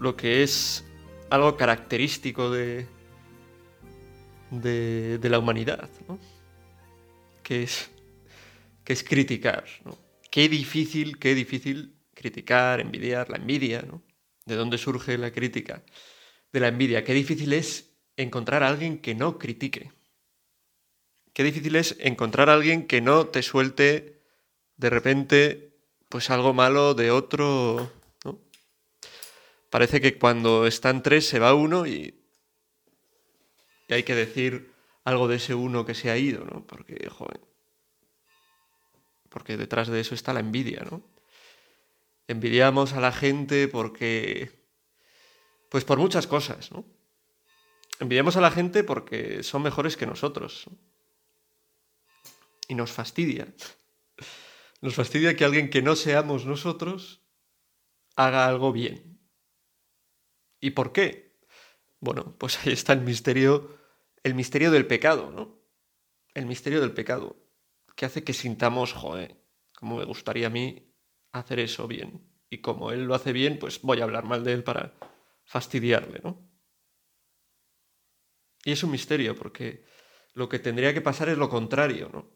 lo que es algo característico de, de, la humanidad, que, es, que es criticar. Qué difícil, qué difícil criticar, envidiar, la envidia, ¿no? ¿De dónde surge la crítica? De la envidia. Qué difícil es encontrar a alguien que no critique. Qué difícil es encontrar a alguien que no te suelte de repente pues algo malo de otro parece que cuando están tres se va uno y, hay que decir algo de ese uno que se ha ido, ¿no? Porque, joven, porque detrás de eso está la envidia, ¿no? Envidiamos a la gente porque, pues por muchas cosas, ¿no? Envidiamos a la gente porque son mejores que nosotros. Y nos fastidia. Nos fastidia que alguien que no seamos nosotros haga algo bien. ¿Y por qué? Bueno, pues ahí está el misterio, el misterio del pecado, ¿no? El misterio del pecado, que hace que sintamos, joder, como me gustaría a mí hacer eso bien. Y como él lo hace bien, pues voy a hablar mal de él para fastidiarle, ¿no? Y es un misterio, porque lo que tendría que pasar es lo contrario, ¿no?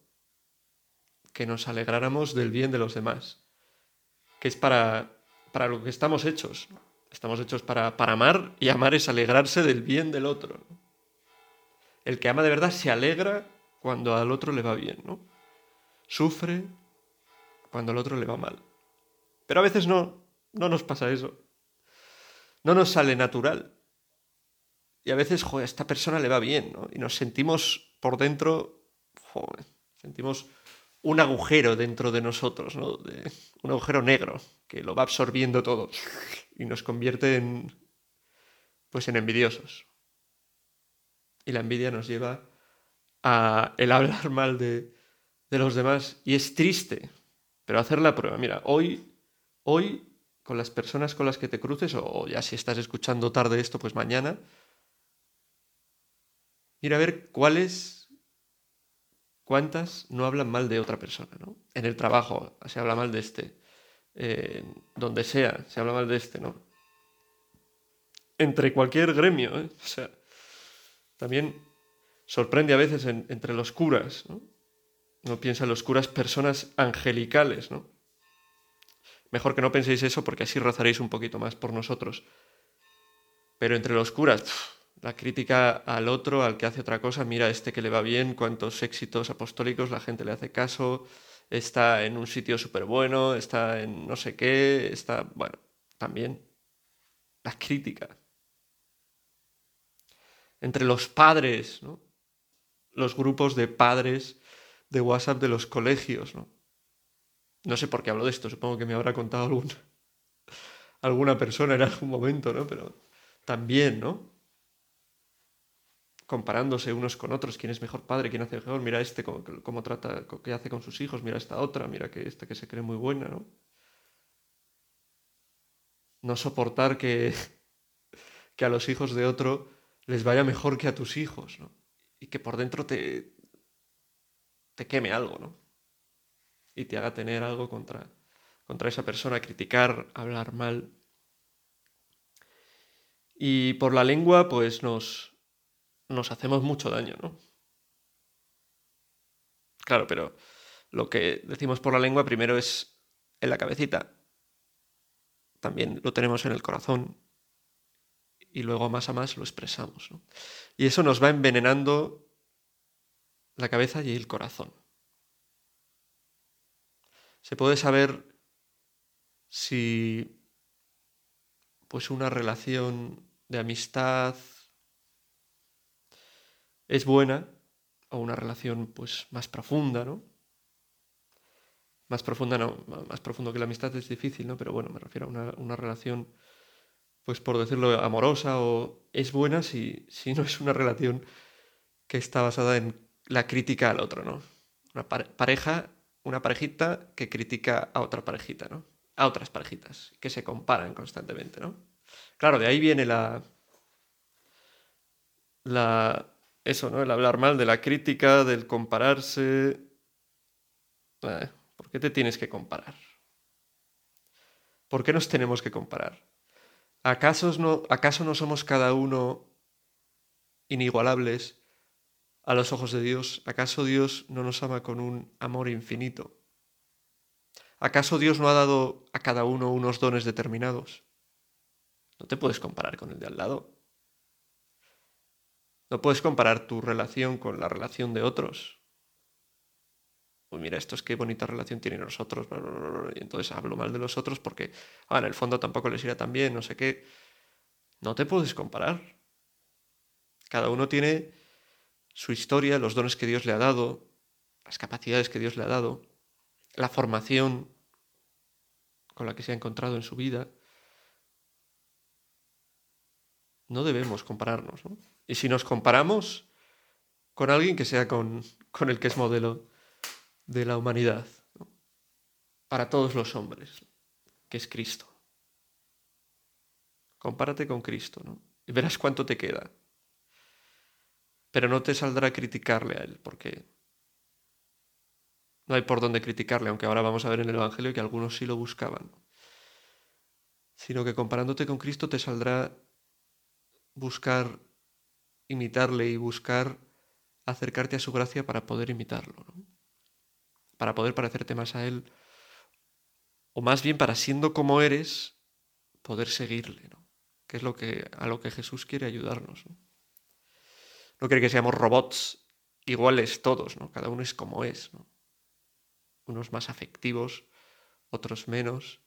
Que nos alegráramos del bien de los demás, que es para, para lo que estamos hechos. ¿no? Estamos hechos para, para amar y amar es alegrarse del bien del otro. El que ama de verdad se alegra cuando al otro le va bien, ¿no? Sufre cuando al otro le va mal. Pero a veces no, no nos pasa eso. No nos sale natural. Y a veces, joder, a esta persona le va bien, ¿no? Y nos sentimos por dentro, joder, sentimos un agujero dentro de nosotros, ¿no? Un agujero negro que lo va absorbiendo todo y nos convierte en pues en envidiosos. Y la envidia nos lleva a el hablar mal de, de los demás y es triste, pero hacer la prueba. Mira, hoy hoy con las personas con las que te cruces o ya si estás escuchando tarde esto, pues mañana mira a ver cuáles ¿Cuántas no hablan mal de otra persona? ¿no? En el trabajo se habla mal de este. donde sea se habla mal de este, ¿no? Entre cualquier gremio, ¿eh? O sea, también sorprende a veces entre los curas, ¿no? No piensa en los curas personas angelicales, ¿no? Mejor que no penséis eso porque así rozaréis un poquito más por nosotros. Pero entre los curas, la crítica al otro, al que hace otra cosa, mira este que le va bien, cuántos éxitos apostólicos, la gente le hace caso, está en un sitio súper bueno, está en no sé qué, está, bueno, también la crítica. Entre los padres, ¿no? los grupos de padres de WhatsApp de los colegios, ¿no? No sé por qué hablo de esto, supongo que me habrá contado algún, alguna persona en algún momento, ¿no? Pero también, ¿no? Comparándose unos con otros, quién es mejor padre, quién hace mejor, mira este cómo, trata, qué hace con sus hijos, mira esta otra, mira que esta que se cree muy buena, ¿no? No soportar que, que a los hijos de otro les vaya mejor que a tus hijos, ¿no? Y que por dentro te, te queme algo, ¿no? Y te haga tener algo contra, contra esa persona, criticar, hablar mal. Y por la lengua, pues nos, nos hacemos mucho daño, ¿no? Claro, pero lo que decimos por la lengua primero es en la cabecita, también lo tenemos en el corazón y luego más a más lo expresamos. ¿no? Y eso nos va envenenando la cabeza y el corazón. Se puede saber si pues una relación de amistad es buena o una relación pues más profunda, ¿no? Más profunda no, más profundo que la amistad es difícil, ¿no? Pero bueno, me refiero a una, relación pues por decirlo, amorosa o es buena si, si no es una relación que está basada en la crítica al otro, ¿no? Una pareja, una parejita que critica a otra parejita, ¿no? A otras parejitas, que se comparan constantemente, ¿no? Claro, de ahí viene la. la eso, ¿no? El hablar mal de la crítica, del compararse. ¿Por qué te tienes que comparar? ¿Por qué nos tenemos que comparar? ¿Acaso no, ¿Acaso no somos cada uno inigualables a los ojos de Dios? ¿Acaso Dios no nos ama con un amor infinito? ¿Acaso Dios no ha dado a cada uno unos dones determinados? No te puedes comparar con el de al lado. No puedes comparar tu relación con la relación de otros. Pues mira, estos qué bonita relación tienen nosotros. Y entonces hablo mal de los otros porque, ah, en el fondo tampoco les irá tan bien, no sé qué. No te puedes comparar. Cada uno tiene su historia, los dones que Dios le ha dado, las capacidades que Dios le ha dado, la formación con la que se ha encontrado en su vida. No debemos compararnos. ¿no? Y si nos comparamos con alguien que sea con, con el que es modelo de la humanidad, para todos los hombres, que es Cristo. Compárate con Cristo, ¿no? Y verás cuánto te queda. Pero no te saldrá criticarle a Él, porque no hay por dónde criticarle, aunque ahora vamos a ver en el Evangelio que algunos sí lo buscaban. Sino que comparándote con Cristo te saldrá buscar imitarle y buscar acercarte a su gracia para poder imitarlo. ¿no? para poder parecerte más a Él, o más bien para siendo como eres, poder seguirle, ¿no? que es lo que, a lo que Jesús quiere ayudarnos. ¿no? no quiere que seamos robots iguales todos, ¿no? cada uno es como es, ¿no? unos más afectivos, otros menos,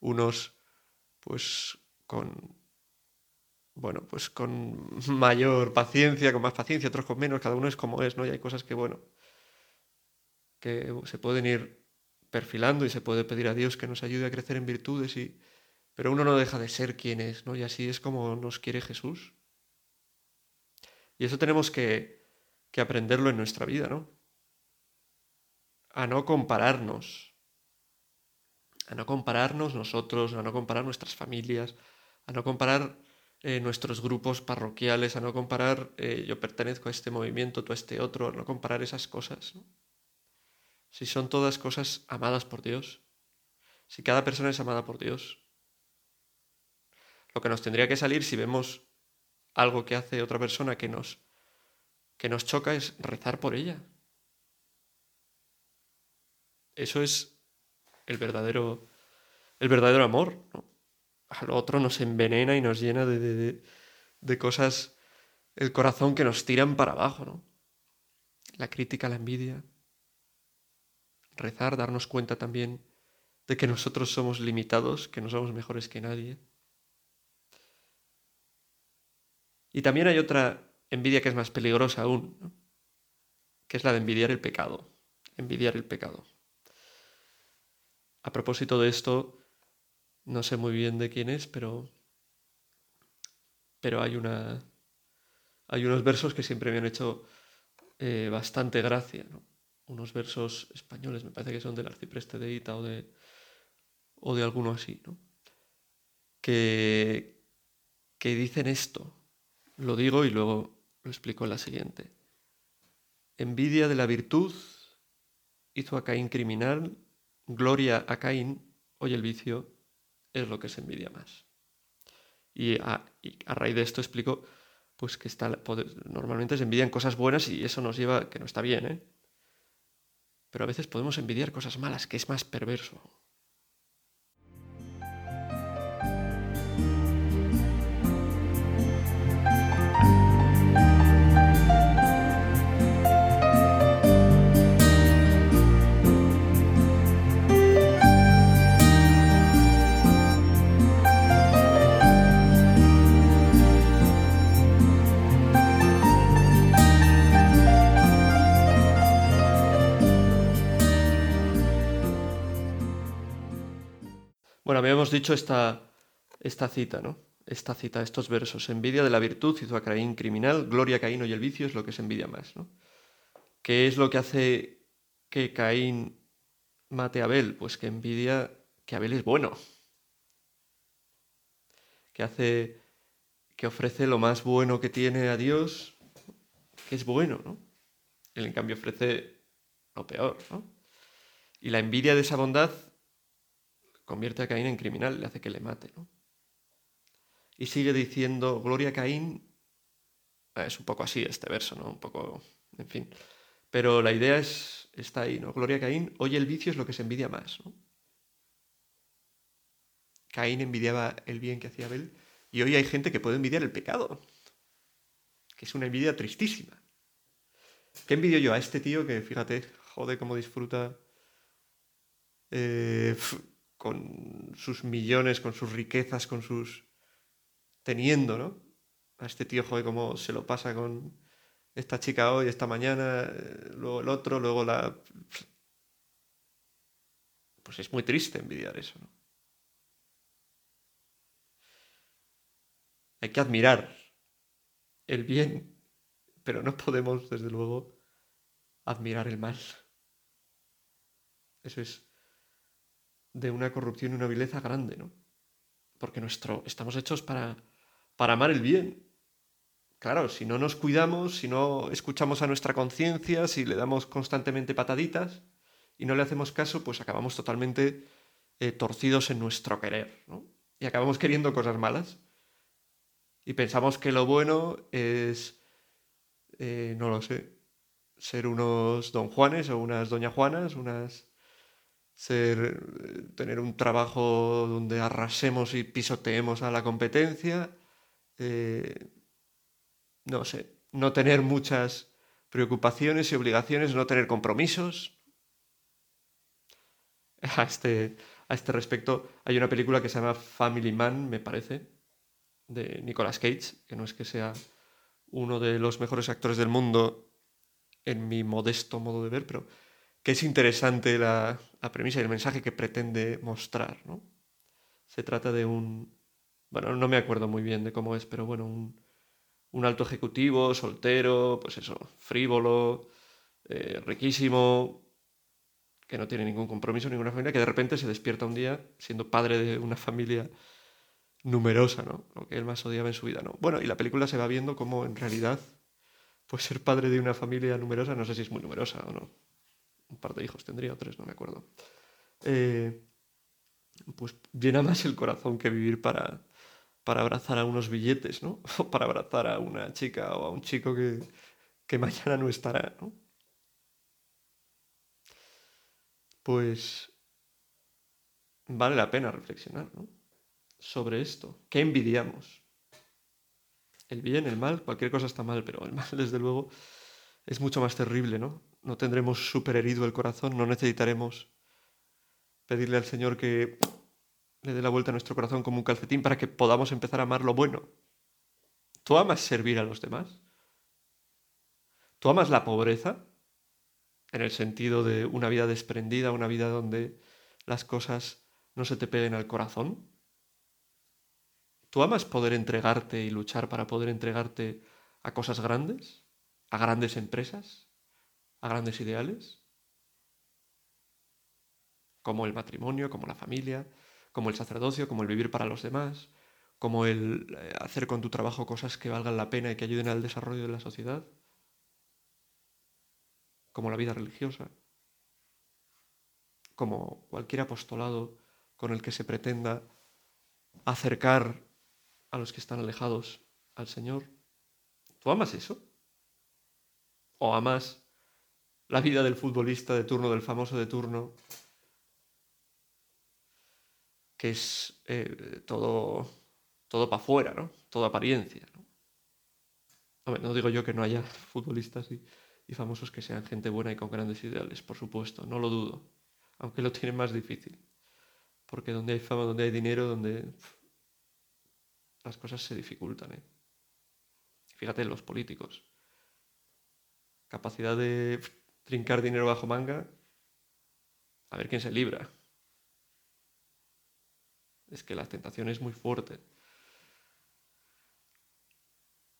unos pues con bueno, pues con mayor paciencia, con más paciencia, otros con menos, cada uno es como es, ¿no? Y hay cosas que, bueno, que se pueden ir perfilando y se puede pedir a Dios que nos ayude a crecer en virtudes, y, pero uno no deja de ser quien es, ¿no? Y así es como nos quiere Jesús. Y eso tenemos que, que aprenderlo en nuestra vida, ¿no? A no compararnos, a no compararnos nosotros, a no comparar nuestras familias, a no comparar eh, nuestros grupos parroquiales, a no comparar eh, yo pertenezco a este movimiento, tú a este otro, a no comparar esas cosas. ¿no? si son todas cosas amadas por Dios, si cada persona es amada por Dios. Lo que nos tendría que salir si vemos algo que hace otra persona que nos, que nos choca es rezar por ella. Eso es el verdadero, el verdadero amor. ¿no? Al otro nos envenena y nos llena de, de, de cosas, el corazón que nos tiran para abajo. ¿no? La crítica, la envidia rezar, darnos cuenta también de que nosotros somos limitados, que no somos mejores que nadie. Y también hay otra envidia que es más peligrosa aún, que es la de envidiar el pecado, envidiar el pecado. A propósito de esto, no sé muy bien de quién es, pero, pero hay, una, hay unos versos que siempre me han hecho eh, bastante gracia. ¿no? unos versos españoles, me parece que son del arcipreste de Ita o de, o de alguno así, ¿no? que, que dicen esto. Lo digo y luego lo explico en la siguiente. Envidia de la virtud hizo a Caín criminal, gloria a Caín, hoy el vicio es lo que se envidia más. Y a, raíz de esto explico pues que está, normalmente se envidian cosas buenas y eso nos lleva, que no está bien, ¿eh? pero a veces podemos envidiar cosas malas, que es más perverso. Bueno, habíamos dicho esta, esta cita, ¿no? esta cita, estos versos. Envidia de la virtud hizo a Caín criminal, gloria a Caín y el vicio es lo que se envidia más. ¿no? ¿Qué es lo que hace que Caín mate a Abel? Pues que envidia que Abel es bueno. Que hace que ofrece lo más bueno que tiene a Dios, que es bueno, ¿no? Él en cambio ofrece lo peor, ¿no? Y la envidia de esa bondad convierte a Caín en criminal, le hace que le mate, ¿no? Y sigue diciendo, gloria a Caín, ah, es un poco así este verso, ¿no? Un poco, en fin. Pero la idea es, está ahí, ¿no? Gloria a Caín, hoy el vicio es lo que se envidia más, ¿no? Caín envidiaba el bien que hacía Abel y hoy hay gente que puede envidiar el pecado, que es una envidia tristísima. ¿Qué envidio yo a este tío que, fíjate, jode cómo disfruta eh, con sus millones, con sus riquezas, con sus... teniendo, ¿no? A este tío, joder, cómo se lo pasa con esta chica hoy, esta mañana, eh, luego el otro, luego la... Pues es muy triste envidiar eso, ¿no? Hay que admirar el bien, pero no podemos, desde luego, admirar el mal. Eso es de una corrupción y una vileza grande, ¿no? Porque nuestro, estamos hechos para, para amar el bien. Claro, si no nos cuidamos, si no escuchamos a nuestra conciencia, si le damos constantemente pataditas y no le hacemos caso, pues acabamos totalmente eh, torcidos en nuestro querer, ¿no? Y acabamos queriendo cosas malas. Y pensamos que lo bueno es, eh, no lo sé, ser unos don Juanes o unas doña Juanas, unas ser, tener un trabajo donde arrasemos y pisoteemos a la competencia, eh, no sé, no tener muchas preocupaciones y obligaciones, no tener compromisos. A este, a este respecto hay una película que se llama Family Man, me parece, de Nicolas Cage, que no es que sea uno de los mejores actores del mundo en mi modesto modo de ver, pero que es interesante la, premisa y el mensaje que pretende mostrar. ¿no? Se trata de un, bueno, no me acuerdo muy bien de cómo es, pero bueno, un, alto ejecutivo, soltero, pues eso, frívolo, eh, riquísimo, que no tiene ningún compromiso, ninguna familia, que de repente se despierta un día siendo padre de una familia numerosa, ¿no? Lo que él más odiaba en su vida, ¿no? Bueno, y la película se va viendo como en realidad, pues ser padre de una familia numerosa, no sé si es muy numerosa o no, un par de hijos tendría, o tres, no me acuerdo. Eh, pues llena más el corazón que vivir para, para abrazar a unos billetes, ¿no? O para abrazar a una chica o a un chico que, que mañana no estará, ¿no? Pues vale la pena reflexionar, ¿no? Sobre esto. ¿Qué envidiamos? El bien, el mal, cualquier cosa está mal, pero el mal, desde luego, es mucho más terrible, ¿no? No tendremos súper herido el corazón, no necesitaremos pedirle al Señor que le dé la vuelta a nuestro corazón como un calcetín para que podamos empezar a amar lo bueno. ¿Tú amas servir a los demás? ¿Tú amas la pobreza? En el sentido de una vida desprendida, una vida donde las cosas no se te peguen al corazón. ¿Tú amas poder entregarte y luchar para poder entregarte a cosas grandes? ¿A grandes empresas? A grandes ideales, como el matrimonio, como la familia, como el sacerdocio, como el vivir para los demás, como el eh, hacer con tu trabajo cosas que valgan la pena y que ayuden al desarrollo de la sociedad, como la vida religiosa, como cualquier apostolado con el que se pretenda acercar a los que están alejados al Señor. ¿Tú amas eso? ¿O amas la vida del futbolista de turno, del famoso de turno, que es eh, todo, todo para afuera, ¿no? Todo apariencia. ¿no? no digo yo que no haya futbolistas y, famosos que sean gente buena y con grandes ideales, por supuesto, no lo dudo, aunque lo tienen más difícil. Porque donde hay fama, donde hay dinero, donde las cosas se dificultan. ¿eh? Fíjate en los políticos. Capacidad de trincar dinero bajo manga, a ver quién se libra. Es que la tentación es muy fuerte.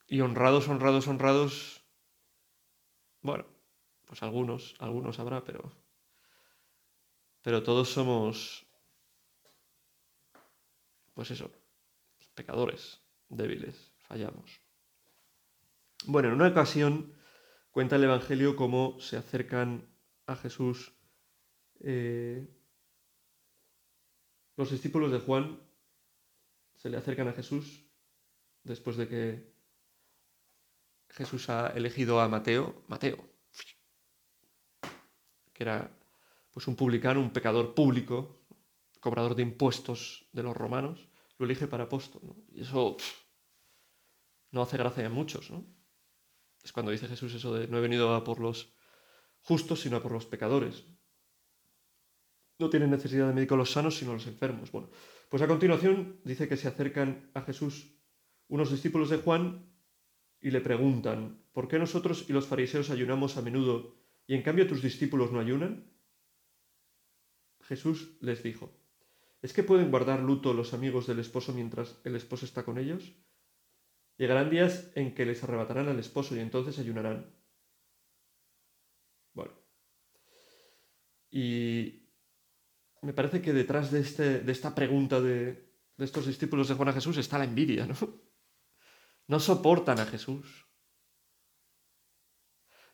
Y honrados, honrados, honrados, bueno, pues algunos, algunos habrá, pero, pero todos somos, pues eso, pecadores, débiles, fallamos. Bueno, en una ocasión cuenta el Evangelio cómo se acercan a Jesús eh, los discípulos de Juan, se le acercan a Jesús después de que Jesús ha elegido a Mateo, Mateo, que era pues un publicano, un pecador público, cobrador de impuestos de los romanos, lo elige para apóstol. Y eso no hace gracia a muchos. ¿no? Es cuando dice Jesús eso de no he venido a por los justos, sino a por los pecadores. No tienen necesidad de médicos los sanos, sino los enfermos. Bueno, pues a continuación dice que se acercan a Jesús unos discípulos de Juan y le preguntan, ¿por qué nosotros y los fariseos ayunamos a menudo y en cambio tus discípulos no ayunan? Jesús les dijo, ¿es que pueden guardar luto los amigos del esposo mientras el esposo está con ellos? Llegarán días en que les arrebatarán al esposo y entonces ayunarán. Bueno. Y me parece que detrás de, este, de esta pregunta de, de estos discípulos de Juan a Jesús está la envidia, ¿no? No soportan a Jesús.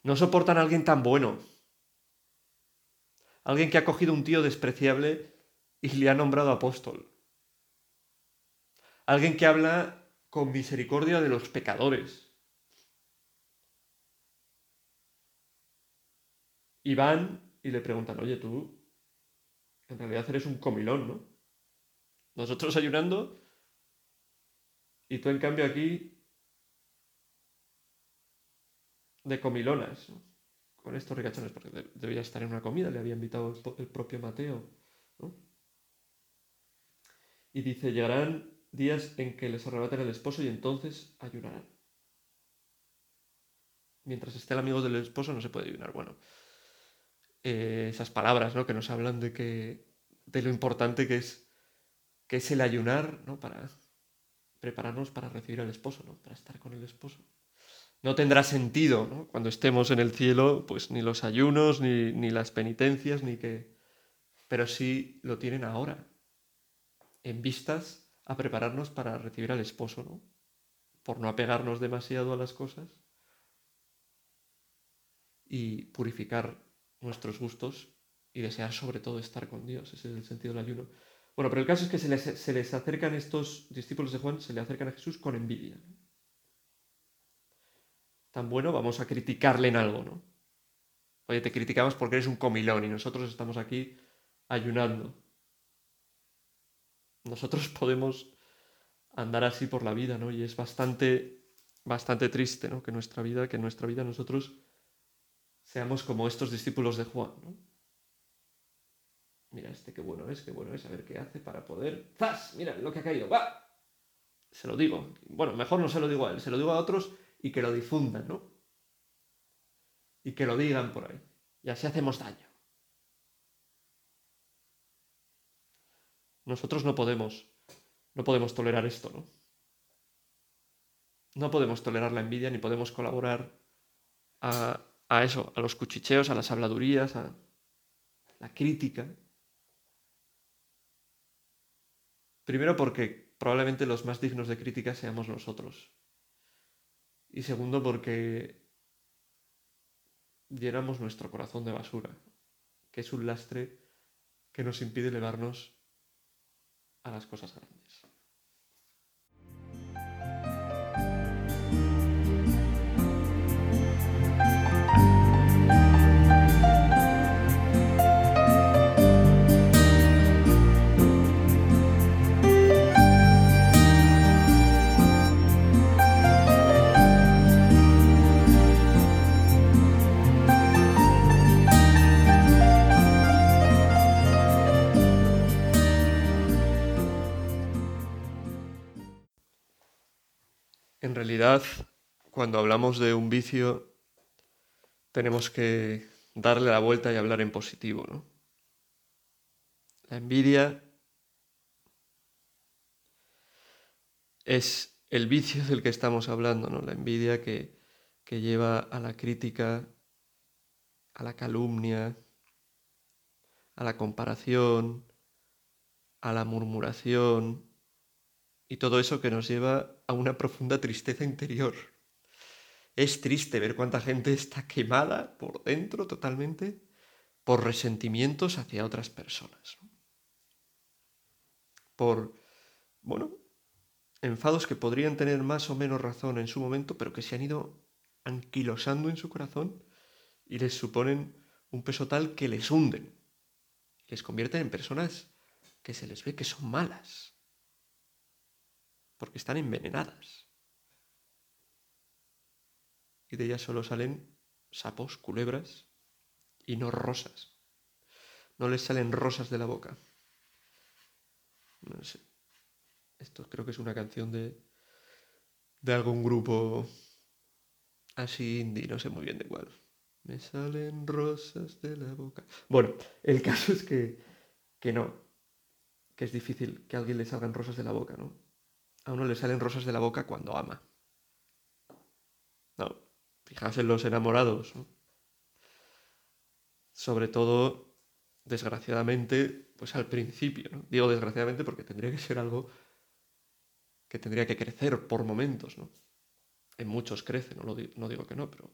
No soportan a alguien tan bueno. Alguien que ha cogido un tío despreciable y le ha nombrado apóstol. Alguien que habla con misericordia de los pecadores. Y van y le preguntan, oye, tú en realidad eres un comilón, ¿no? Nosotros ayunando y tú en cambio aquí de comilonas con estos ricachones, porque debía estar en una comida, le había invitado el, propio Mateo. Y dice, llegarán días en que les arrebaten el esposo y entonces ayunarán. Mientras esté el amigo del esposo no se puede ayunar. Bueno, eh, esas palabras ¿no? que nos hablan de, que, de lo importante que es, que es el ayunar ¿no? para prepararnos para recibir al esposo, ¿no? para estar con el esposo no tendrá sentido ¿no? cuando estemos en el cielo, pues ni los ayunos, ni, ni, las penitencias, ni que... Pero sí lo tienen ahora, en vistas a prepararnos para recibir al esposo, ¿no? Por no apegarnos demasiado a las cosas y purificar nuestros gustos y desear sobre todo estar con Dios. Ese es el sentido del ayuno. Bueno, pero el caso es que se les, se les acercan estos discípulos de Juan, se le acercan a Jesús con envidia. tan bueno, vamos a criticarle en algo, ¿no? Oye, te criticamos porque eres un comilón y nosotros estamos aquí ayunando. Nosotros podemos andar así por la vida, ¿no? Y es bastante, bastante triste, ¿no? Que nuestra vida, que en nuestra vida nosotros seamos como estos discípulos de Juan, ¿no? Mira, este qué bueno es, qué bueno es, a ver qué hace para poder... ¡Zas! Mira lo que ha caído, ¡va! Se lo digo. Bueno, mejor no se lo digo a él, se lo digo a otros y que lo difundan, ¿no? Y que lo digan por ahí. Y así hacemos daño. Nosotros no podemos, no podemos tolerar esto, ¿no? No podemos tolerar la envidia ni podemos colaborar a, a eso, a los cuchicheos, a las habladurías, a la crítica. Primero porque probablemente los más dignos de crítica seamos nosotros, y segundo, porque llenamos nuestro corazón de basura, que es un lastre que nos impide elevarnos a las cosas grandes. En realidad, cuando hablamos de un vicio, tenemos que darle la vuelta y hablar en positivo, ¿no? La envidia es el vicio del que estamos hablando, ¿no? La envidia que, que lleva a la crítica, a la calumnia, a la comparación, a la murmuración y todo eso que nos lleva a una profunda tristeza interior. Es triste ver cuánta gente está quemada por dentro totalmente por resentimientos hacia otras personas. Por, bueno, enfados que podrían tener más o menos razón en su momento, pero que se han ido anquilosando en su corazón y les suponen un peso tal que les hunden, les convierten en personas que se les ve que son malas, porque están envenenadas. Y de ellas solo salen sapos, culebras y no rosas. No les salen rosas de la boca. No sé. Esto creo que es una canción de, de algún grupo así indie, no sé muy bien de cuál. Me salen rosas de la boca. Bueno, el caso es que, que no, que es difícil que a alguien le salgan rosas de la boca, ¿no? A uno le salen rosas de la boca cuando ama. No, fijaos en los enamorados, ¿no? Sobre todo, desgraciadamente, pues al principio, ¿no? Digo desgraciadamente porque tendría que ser algo que tendría que crecer por momentos, ¿no? En muchos crece, no, digo, no digo que no, pero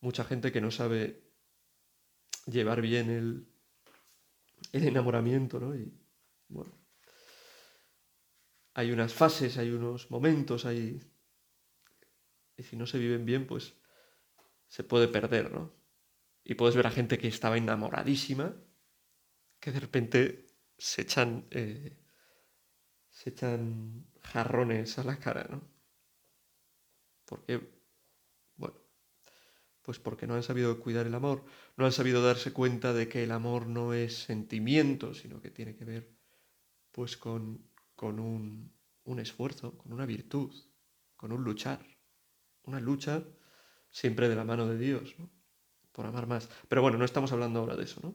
mucha gente que no sabe llevar bien el, el enamoramiento, ¿no? Y bueno, hay unas fases, hay unos momentos, hay... Y si no se viven bien, pues se puede perder, ¿no? Y puedes ver a gente que estaba enamoradísima, que de repente se echan... Eh, se echan jarrones a la cara, ¿no? Porque, bueno, pues porque no han sabido cuidar el amor, no han sabido darse cuenta de que el amor no es sentimiento, sino que tiene que ver, pues, con, con un, un esfuerzo, con una virtud, con un luchar, una lucha siempre de la mano de Dios, ¿no? Por amar más. Pero bueno, no estamos hablando ahora de eso, ¿no?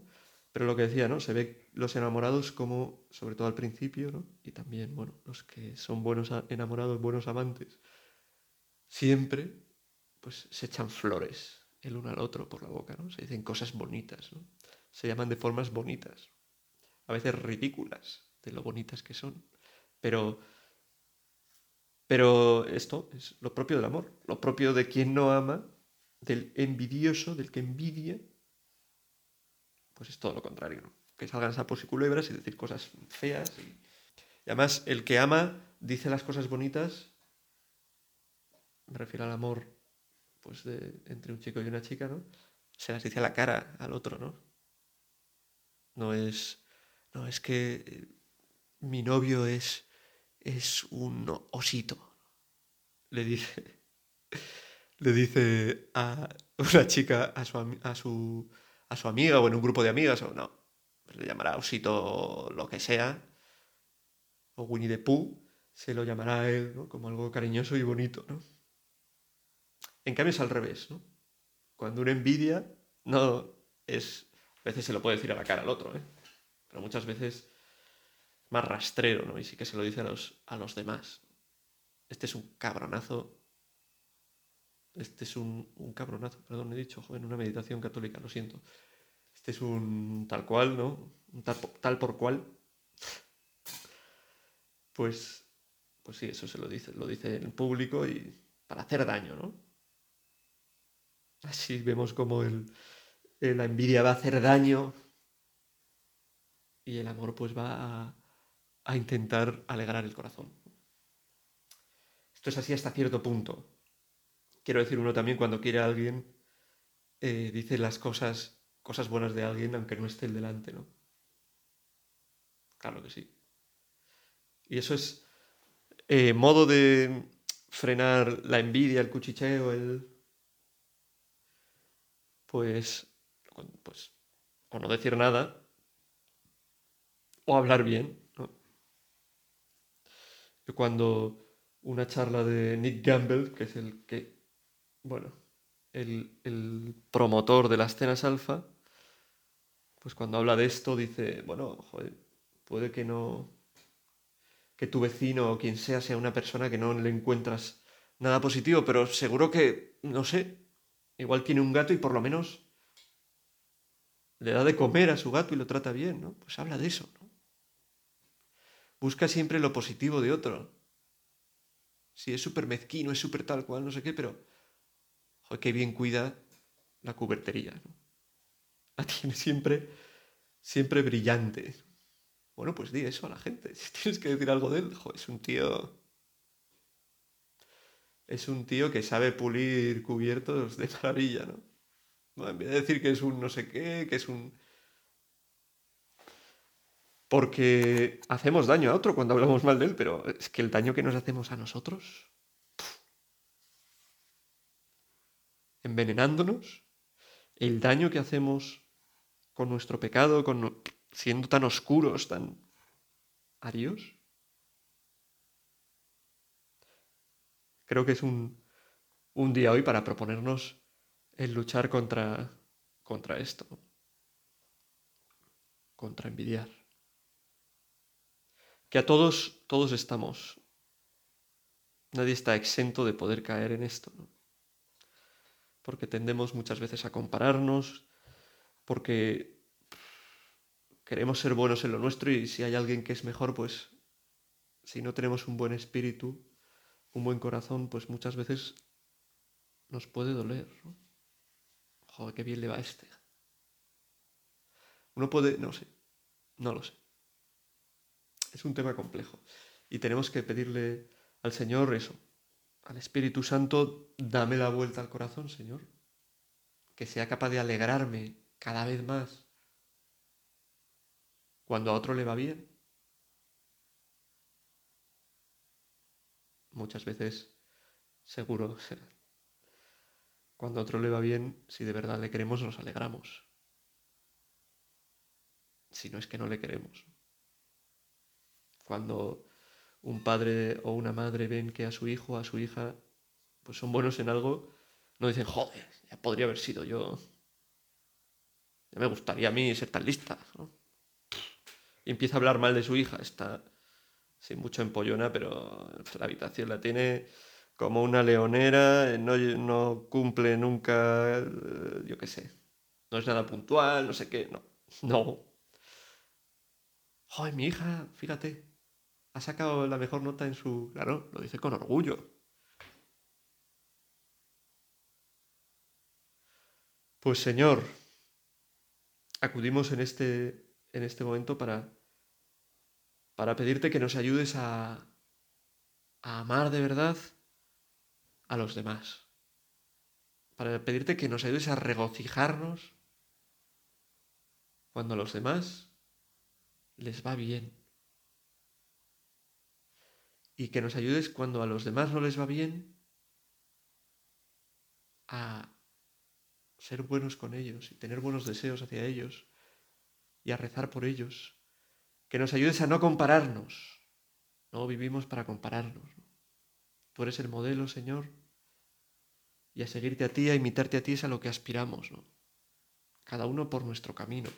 Pero lo que decía, ¿no? Se ve los enamorados como, sobre todo al principio, ¿no? Y también, bueno, los que son buenos enamorados, buenos amantes, siempre, pues se echan flores el uno al otro por la boca, ¿no? Se dicen cosas bonitas, ¿no? Se llaman de formas bonitas, a veces ridículas, de lo bonitas que son. Pero, pero esto es lo propio del amor, lo propio de quien no ama, del envidioso, del que envidia, pues es todo lo contrario, ¿no? Que salgan sapos y culebras y decir cosas feas. Y, además, el que ama dice las cosas bonitas, me refiero al amor pues entre un chico y una chica, ¿no? Se las dice a la cara al otro, ¿no? No es, no es que mi novio es, es un osito. Le dice, le dice a una chica a su, a su a su amiga o en un grupo de amigas, o no, le llamará Osito lo que sea, o Winnie the Pooh, se lo llamará a él ¿no? como algo cariñoso y bonito, ¿no? En cambio es al revés, ¿no? Cuando una envidia no es... A veces se lo puede decir a la cara al otro, ¿eh? Pero muchas veces más rastrero, ¿no? Y sí que se lo dice a los, a los demás. Este es un cabronazo. Este es un, un cabronazo, perdón, he dicho, joven, una meditación católica, lo siento. Este es un tal cual, ¿no? Un tal, por cual. Pues, pues sí, eso se lo dice, lo dice en público y para hacer daño, ¿no? Así vemos como el, la envidia va a hacer daño y el amor pues va a, a intentar alegrar el corazón. Esto es así hasta cierto punto. Quiero decir, uno también cuando quiere a alguien eh, dice las cosas cosas buenas de alguien aunque no esté el delante, ¿no? Claro que sí. Y eso es eh, modo de frenar la envidia, el cuchicheo, el... Pues, pues, o no decir nada, o hablar bien, cuando una charla de Nick Gamble, que es el que, bueno, el, el promotor de las cenas alfa, pues cuando habla de esto dice, bueno, joder, puede que no, que tu vecino o quien sea sea una persona que no le encuentras nada positivo, pero seguro que, no sé, igual tiene un gato y por lo menos le da de comer a su gato y lo trata bien, ¿no? Pues habla de eso. Busca siempre lo positivo de otro. Si es súper mezquino, es súper tal cual, no sé qué, pero joder, qué bien cuida la cubertería, ¿no? La tiene siempre, siempre brillante. Bueno, pues di eso a la gente. Si tienes que decir algo de él, joder, es un tío... Es un tío que sabe pulir cubiertos de maravilla, ¿no? En vez de decir que es un no sé qué, que es un... Porque hacemos daño a otro cuando hablamos mal de él, pero es que el daño que nos hacemos a nosotros, envenenándonos, el daño que hacemos con nuestro pecado, siendo tan oscuros, tan arios. Creo que es un, día hoy para proponernos el luchar contra esto, contra envidiar. Que a todos, todos estamos. Nadie está exento de poder caer en esto, porque tendemos muchas veces a compararnos, porque queremos ser buenos en lo nuestro y si hay alguien que es mejor, pues si no tenemos un buen espíritu, un buen corazón, pues muchas veces nos puede doler. Joder, qué bien le va a este. Uno puede, no sé, no lo sé. Es un tema complejo y tenemos que pedirle al Señor eso, al Espíritu Santo, dame la vuelta al corazón, Señor, que sea capaz de alegrarme cada vez más cuando a otro le va bien. Muchas veces, seguro, cuando a otro le va bien, si de verdad le queremos, nos alegramos. Si no es que no le queremos. Cuando un padre o una madre ven que a su hijo a su hija pues son buenos en algo, no dicen, joder, ya podría haber sido yo. Ya me gustaría a mí ser tan lista. Y empieza a hablar mal de su hija. Está sin mucho empollona, pero la habitación la tiene como una leonera, no, no cumple nunca, eh, yo qué sé. No es nada puntual, no sé qué. No. No. Joder, mi hija, fíjate, ha sacado la mejor nota en su... Claro, lo dice con orgullo. Pues Señor, acudimos en este, en este momento para, para pedirte que nos ayudes a, a amar de verdad a los demás. Para pedirte que nos ayudes a regocijarnos cuando a los demás les va bien. Y que nos ayudes cuando a los demás no les va bien a ser buenos con ellos y tener buenos deseos hacia ellos y a rezar por ellos. Que nos ayudes a no compararnos. No vivimos para compararnos. Tú eres el modelo, Señor, y a seguirte a ti, a imitarte a ti es a lo que aspiramos, ¿no? Cada uno por nuestro camino.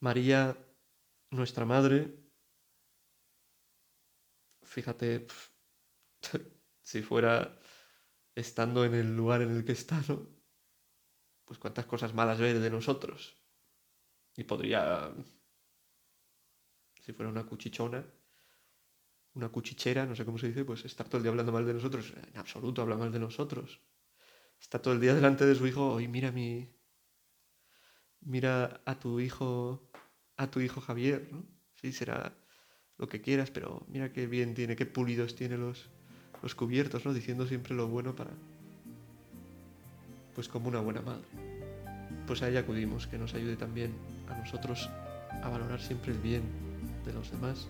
María, nuestra madre, fíjate, si fuera estando en el lugar en el que está, ¿no? Pues cuántas cosas malas ve de nosotros. Y podría, si fuera una cuchichona, una cuchichera, no sé cómo se dice, pues estar todo el día hablando mal de nosotros. En absoluto habla mal de nosotros. Está todo el día delante de su hijo, hoy mira mi. Mira a tu hijo. a tu hijo Javier, ¿no? Sí, será lo que quieras, pero mira qué bien tiene, qué pulidos tiene los, los cubiertos, ¿no? Diciendo siempre lo bueno para. Pues como una buena madre. Pues a ella acudimos, que nos ayude también a nosotros a valorar siempre el bien de los demás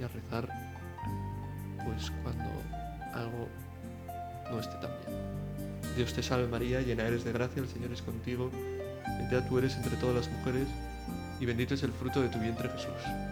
y a rezar, pues cuando algo no esté tan bien. Dios te salve María, llena eres de gracia, el Señor es contigo, bendita tú eres entre todas las mujeres y bendito es el fruto de tu vientre Jesús.